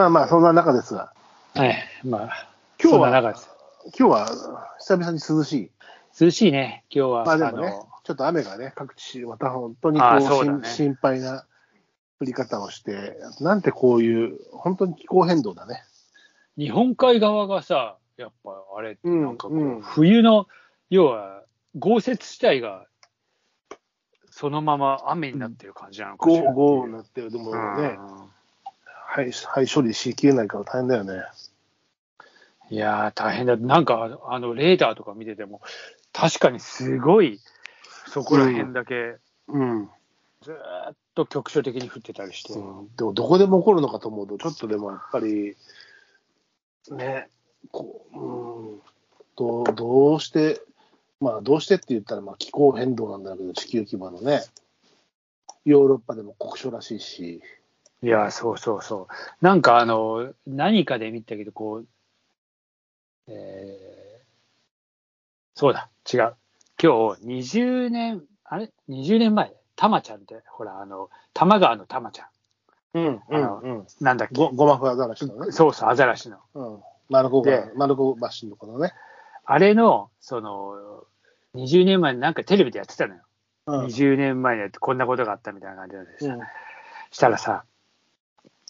まあまあ、そんな中ですが、はい。まあ、今日は？今日は久々に涼しい？涼しいね、今日は。まあでもねの、ちょっと雨がね、各地、また本当にこうね心心配な降り方をして、なんてこういう、本当に気候変動だね。日本海側がさ、やっぱあれ、うんなんかこう、うん冬の、要は豪雪地帯が、そのまま雨になってる感じなのかしら。ゴーゴーになってる。でもうんね、はい、はい、処理しきれないから大変だよね。いやー、大変だ。なんか、あの、レーダーとか見てても、確かにすごい、そこら辺だけ、うん。ずーっと局所的に降ってたりして。うんでも、どこでも起こるのかと思うと、ちょっとでもやっぱり、ね、こう、うん、どうどうして、まあ、どうしてって言ったら、まあ、気候変動なんだけど、地球規模のね、ヨーロッパでも酷暑らしいし、いや、そうそうそう。なんかあの、何かで見たけど、こう、えーそうだ、違う。今日、20年、あれ ?20 年前、たまちゃんって、ほら、あの、多摩川のたまちゃうん、ん。あのうん。なんだっけ？ごごまふアザラシのね、そうそう、アザラシの。うん。丸子がで、丸子橋のこのね、あれの、その、20年前になんかテレビでやってたのよ。うん。20年前にやってこんなことがあったみたいな感じなんですよ。うんしたらさ、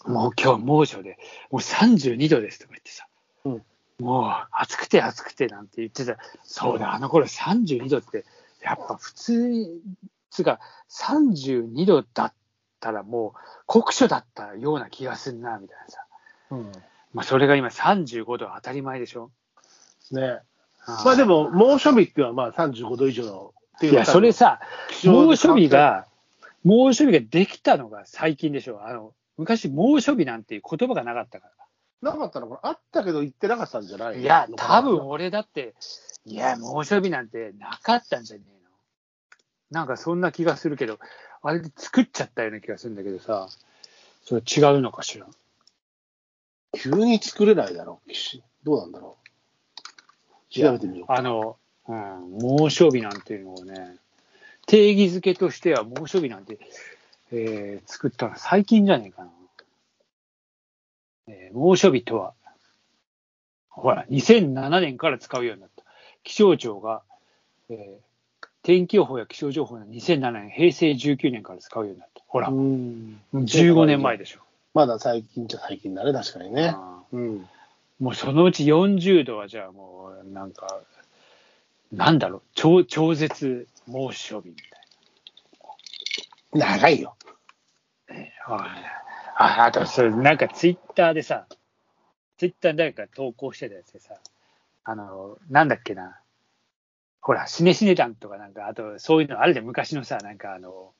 もう今日猛暑で、もう32度ですとか言ってさ、うんもう暑くて暑くてなんて言ってた、そうだ、あの頃32度って、やっぱ普通、つうか32度だったらもう酷暑だったような気がするな、みたいなさ。うん。まあそれが今35度当たり前でしょ？ね。まあでも、猛暑日っていうのはまあ35度以上のっていういや、それさ、猛暑日が、猛暑日ができたのが最近でしょ。あの、昔猛暑日なんていう言葉がなかったから。なかったのかな？あったけど言ってなかったんじゃない？いや、多分俺だって、いや、猛暑日なんてなかったんじゃねえの。なんかそんな気がするけど、あれで作っちゃったような気がするんだけどさ、それ違うのかしら？急に作れないだろう。しどうなんだろう？調べてみよう。あの、うん、猛暑日なんていうのをね、定義づけとしては猛暑日なんて、えー作ったの最近じゃねえかな。えー猛暑日とは、ほら、2007年から使うようになった。気象庁が、えー天気予報や気象情報の2007年、平成19年から使うようになった。ほら、うん。15年前でしょ。まだ最近じゃ最近だね、確かにね。あうん。ーもうそのうち40度はじゃあもう、なんか、なんだろう、超超絶猛暑日みたいな。長いよ。ああとそれ、なんかツイッターでさ、ツイッターに誰か投稿してたやつでさ、あの、なんだっけな、ほら、シネシネ団とかなんか、あとそういうのあるで昔のさ、なんかあの、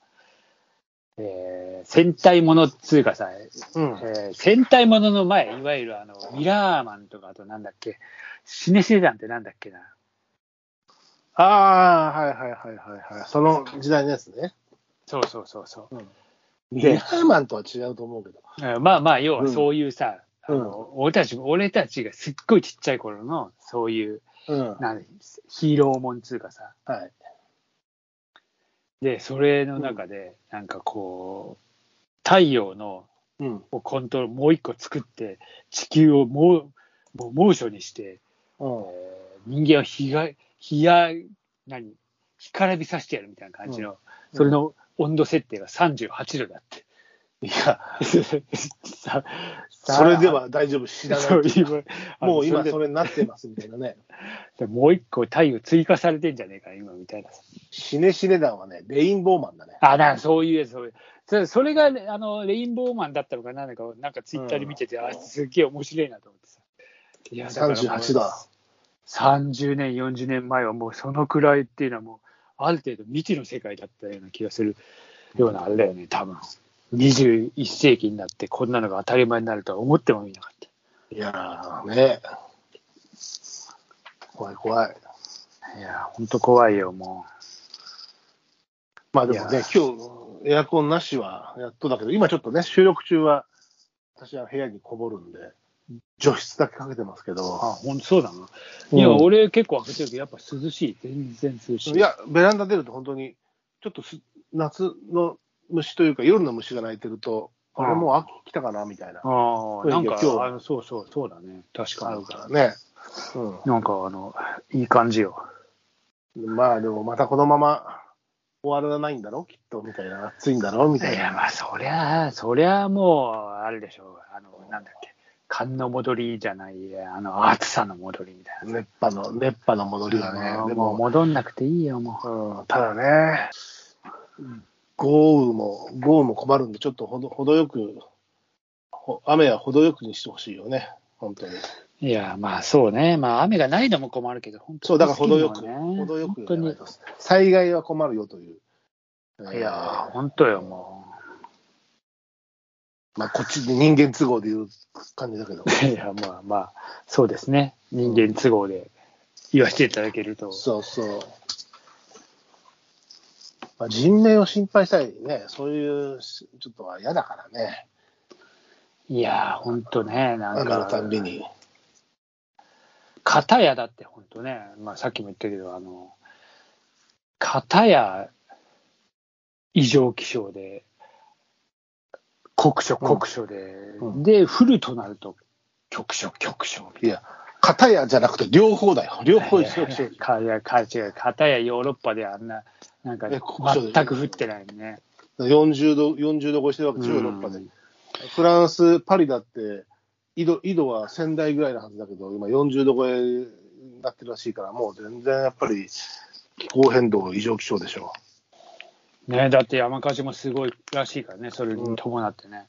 えー戦隊ものっつうかさ、うん。えー戦隊ものの前、いわゆるあの、ミラーマンとか、あとなんだっけ、シネシネ団ってなんだっけな。ああ、はいはいはいはいはい。その時代のやつね。そうそうそうそう。ミラーマンとは違うと思うけど。うんまあまあ、要はうんそういうさ、あの俺たち、俺たちがすっごいちっちゃい頃の、そういう、うん。なんヒーローもんつうかさ。はい。で、それの中で、なんかこう、太陽のうん。をコントロール、もう一個作って、地球をもう、もう猛暑にして、うん。えー人間を日が、日や、何干からびさしてやるみたいな感じの、うんそれの温度設定が38度だって。いや、さそれでは大丈夫、知らない。もう今それでそれになってますみたいなね。でもう一個太陽追加されてんじゃねえか、今みたいな。シネシネ団はね、レインボーマンだね。あ、なんかそういうやつ、そういう。それそれが、あの、レインボーマンだったのかなんか、なんかツイッターで見てて、あ、すっげえ面白いなと思ってさ。いやからもう38だ。30年、40年前はもうそのくらいっていうのはもう、ある程度未知の世界だったような気がするようなあれだよね、多分。21世紀になってこんなのが当たり前になるとは思ってもみなかった。いやーね。怖い怖い。いや、ほんと怖いよ、もまあでもね今日、エアコンなしはやっとだけど、今ちょっとね、収録中は、私は部屋にこもるんで、除湿だけかけてますけう。ど、あ、ほんとそうだな。うんいや、俺結構開けてるけど、やっぱ涼しい。全然涼しい。いや、ベランダ出ると本当に、ちょっとす夏の虫というか、夜の虫が鳴いてると、あれもう秋来たかなみたいな。ああ、なんか、今日あのそうそう、そうだね。確かにある。からね。なんか、あの、いい感じよ。うん。まあでもまたこのまま終わらないんだろきっと、みたいな。暑いんだろみたいいや、な。まあ、そりゃ、そりゃもう、あるでしょう。あの、なんだっけ。寒の戻りじゃない、あの、暑さの戻りみたいな。熱波の、熱波の戻りがね。でも戻んなくていいよ、もう。うん、ただね、豪雨も、豪雨も困るんで、ちょっとほど程よく、ほ雨は程よくにしてほしいよね。本当に。いや、まあそうね。まあ雨がないのも困るけど、本当そう、だから程よく、程よく本当に。災害は困るよという。いや本当よ、もまあ、こっちで人間都合でいう感じだけど。う。いや、まあまあ、そうですね。人間都合で言わせていただけると。そうそう。まあ、人命を心配したりね、そういうちょっとは嫌だからね。いやー、本当ね、なん雨のか、たんびに。片やだって本当ね、まあさっきも言ったけど、あの、片や異常気象で、酷暑、酷暑で、うん。で、降るとなると、局所、局所いや、片やじゃなくて両方だよ。両方一緒一緒。かい。やか違う、片やヨーロッパであんな、なんか全く降ってないね。40度、40度超えしてるわけヨーロッパで。うん。フランス、パリだって、緯度緯度は仙台ぐらいのはずだけど、今40度超えになってるらしいから、もう全然やっぱり気候変動、異常気象でしょねだって山火事もすごいらしいからね、それに伴ってね。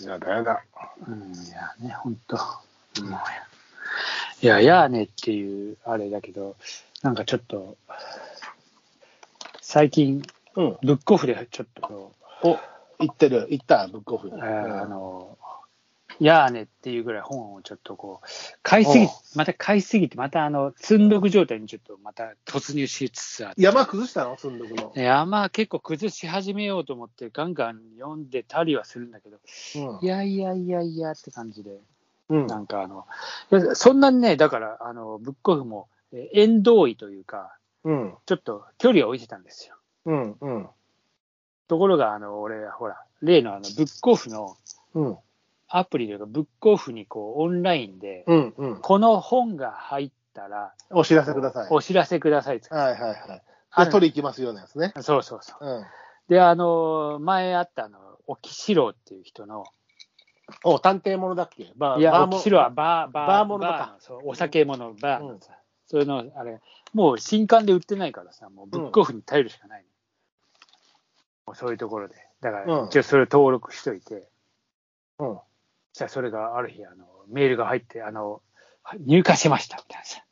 う。やだやだ。うん、いやね、本当。もういや、いやーねっていうあれだけど、なんかちょっと、最近、うん。ブックオフでちょっとこう、お、行ってる、行った、ブックオフに。えーあの、やーねっていうぐらい本をちょっとこう、買いすぎまた買いすぎて、またあの、積んどく状態にちょっとまた突入しつつあって。山崩したの？住んどくの。山結構崩し始めようと思って、ガンガン読んでたりはするんだけど、いやいやいやいやって感じで、うん。なんかあの、そんなにね、だから、あの、ブックオフも、えー縁遠いというか、うん。ちょっと距離を置いてたんですよ。うん。うん。ところが、あの、俺、ほら、例のあの、ブックオフのうん。アプリというか、ブックオフにこう、オンラインで、うん。うん。この本が入ったら、お知らせください。お知らせください。はいはいはい。あ取り行きますようなやつね。そうそうそう。うん。で、あの、前あったあの、沖四郎っていう人の、お、探偵ものだっけ？バいや、沖四郎はバー、バー、バーものだかそうお酒もの、バーうんのさ、それの、あれ、もう新刊で売ってないからさ、もうブックオフに頼るしかないの、もうそういうところで。だから、うん一応それを登録しといて、うん。そしたらそれがある日、あの、メールが入って、あの、入荷しました、みたいなさ。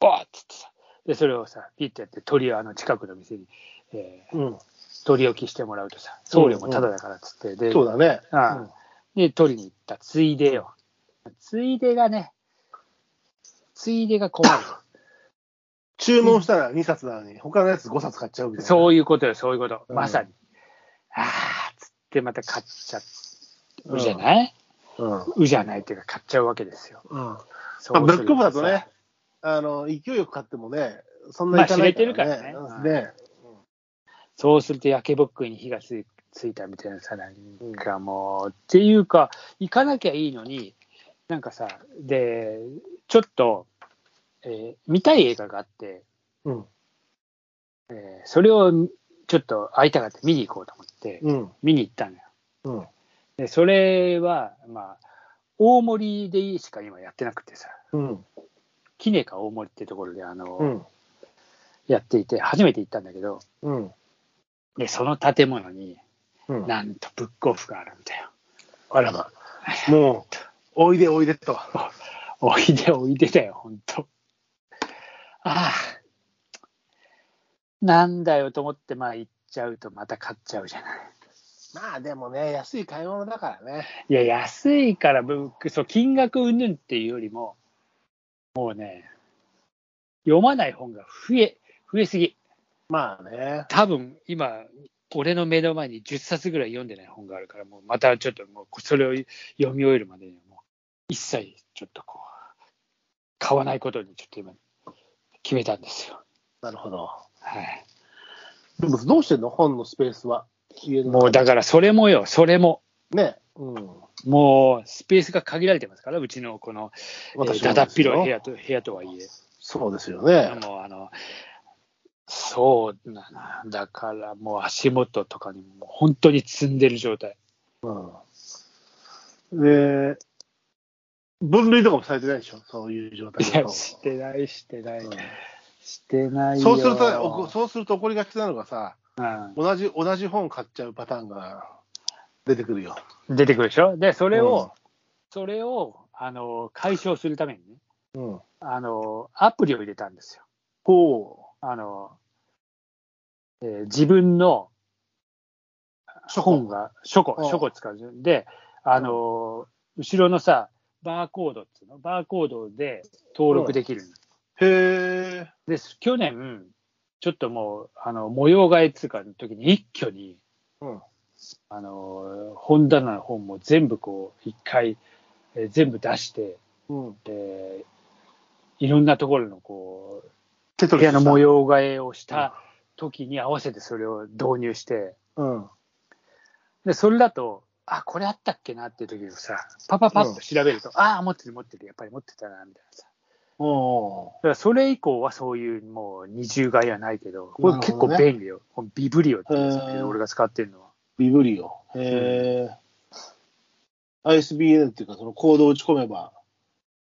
バーッつってさ。で、それをさ、ピッてやって、鳥をあの近くの店に、えーうん。取り置きしてもらうとさ、送料もタダだからっつって、で、そうだね。ああで、取りに行ったついでよ。ついでがね、ついでが困る。注文したら2冊なのに、他のやつ5冊買っちゃうみたいな。そういうことよ、そういうこと。うんまさに。ああ、つってまた買っちゃうじゃない、うん。うじゃないっていうか買っちゃうわけですよ。うするとブックオフだとさね、あの、勢いよく買ってもね、そんなにいかないまあ知れてるからねうんね。そうすると焼けぼっくいに火がついついたみたいなさ、なんかもう、っていうか、行かなきゃいいのに、なんかさ、で、ちょっと、えー見たい映画があって、うん。えーそれをちょっと会いたかった見に行こうと思って、うん。見に行ったのよ。うん。で、それは、まあ、大森でしか今やってなくてさ、うん。キネカ大森ってところで、あの、うん。やっていて、初めて行ったんだけど、うん。で、その建物に、うん。なんとブックオフがあるんだよ。あらま。もう、おいでおいでと。おいでおいでだよ、ほんと。ああ。なんだよと思って、まあ行っちゃうとまた買っちゃうじゃない。まあでもね、安い買い物だからね。いや、安いからブック、そう、金額云々っていうよりも、もうね、読まない本が増え、増えすぎ。まあね。多分今、俺の目の前に10冊ぐらい読んでない本があるから、もうまたちょっともうそれを読み終えるまでにはもう一切ちょっとこう、買わないことにちょっと今、決めたんですよ。なるほど。はい。でもどうしてんの？本のスペースは。もうだからそれもよ、それも。ね。うん。もうスペースが限られてますから、うちのこの、えー私もだだっ広い部屋と部屋とはいえ。そうですよね。もうあの、そうだな。だからもう足元とかにもう本当に積んでる状態。うん。で、分類とかもされてないでしょ？そういう状態いや。してない、してない。うんしてないよ。そうすると、そうすると起こりがちなのがさ、うん同じ、同じ本買っちゃうパターンが出てくるよ。出てくるでしょ？で、それを、うんそれを、あの、解消するためにね、うん。あの、アプリを入れたんですよ。ほあの、えー自分の本が、書庫う、ん書庫使うんで、あの、後ろのさ、バーコードっていうの、バーコードで登録できるの。う。へえ。で、去年、ちょっともう、あの、模様替えっていうかの時に一挙に、うん。あの、本棚の本も全部こう、一回、えー全部出して、うん。えーいろんなところのこう、部屋の模様替えをした時に合わせてそれを導入して、うん。で、それだと、あ、これあったっけなっていう時にさ、パパパッと調べると、ああ、持ってる持ってる、やっぱり持ってたな、みたいなさ。おだからそれ以降はそういうもう二重買いはないけど、これ結構便利よ。このビブリオってやつだけへーど、俺が使ってるのは。ビブリオ。へえ。ISBN っていうか、そのコードを打ち込めば、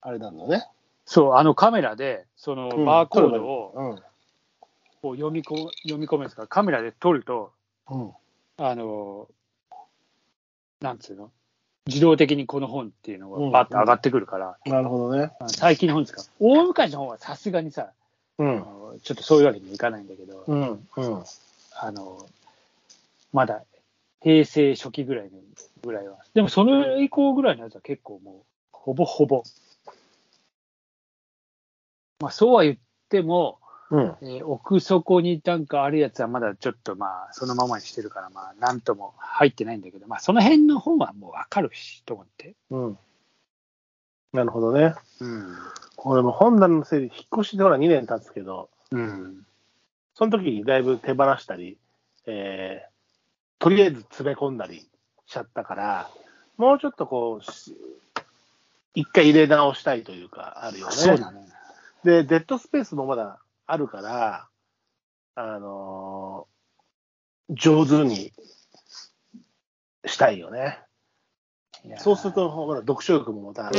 あれなんだね。そう、あのカメラで、そのうんバーコードをうん。こう読みこ読み込むんですから、カメラで撮ると、うん。あの、なんつうの？自動的にこの本っていうのうんがバッと上がってくるから、なるほどね。最近の本ですか？大昔の本はさすがにさ、あうん。のちょっとそういうわけにもいかないんだけど、うん。うん。あの、まだ平成初期ぐらいのぐらいは。でもその以降ぐらいのやつは結構もう、ほぼほぼ。まあそうは言っても、うん。えー奥底になんかあるやつはまだちょっとまあそのままにしてるからまあなんとも入ってないんだけど、まあその辺の本はもうわかるしと思って。うん。なるほどね。うん。俺も本棚の整理、引っ越しでほら2年経つけど、うん。その時にだいぶ手放したり、えーとりあえず詰め込んだりしちゃったから、もうちょっとこう、し一回入れ直したいというか、あるよね。そうだね。で、デッドスペースもまだあるから、あのー上手にしたいよね。そうすると、まだ読書力もまた、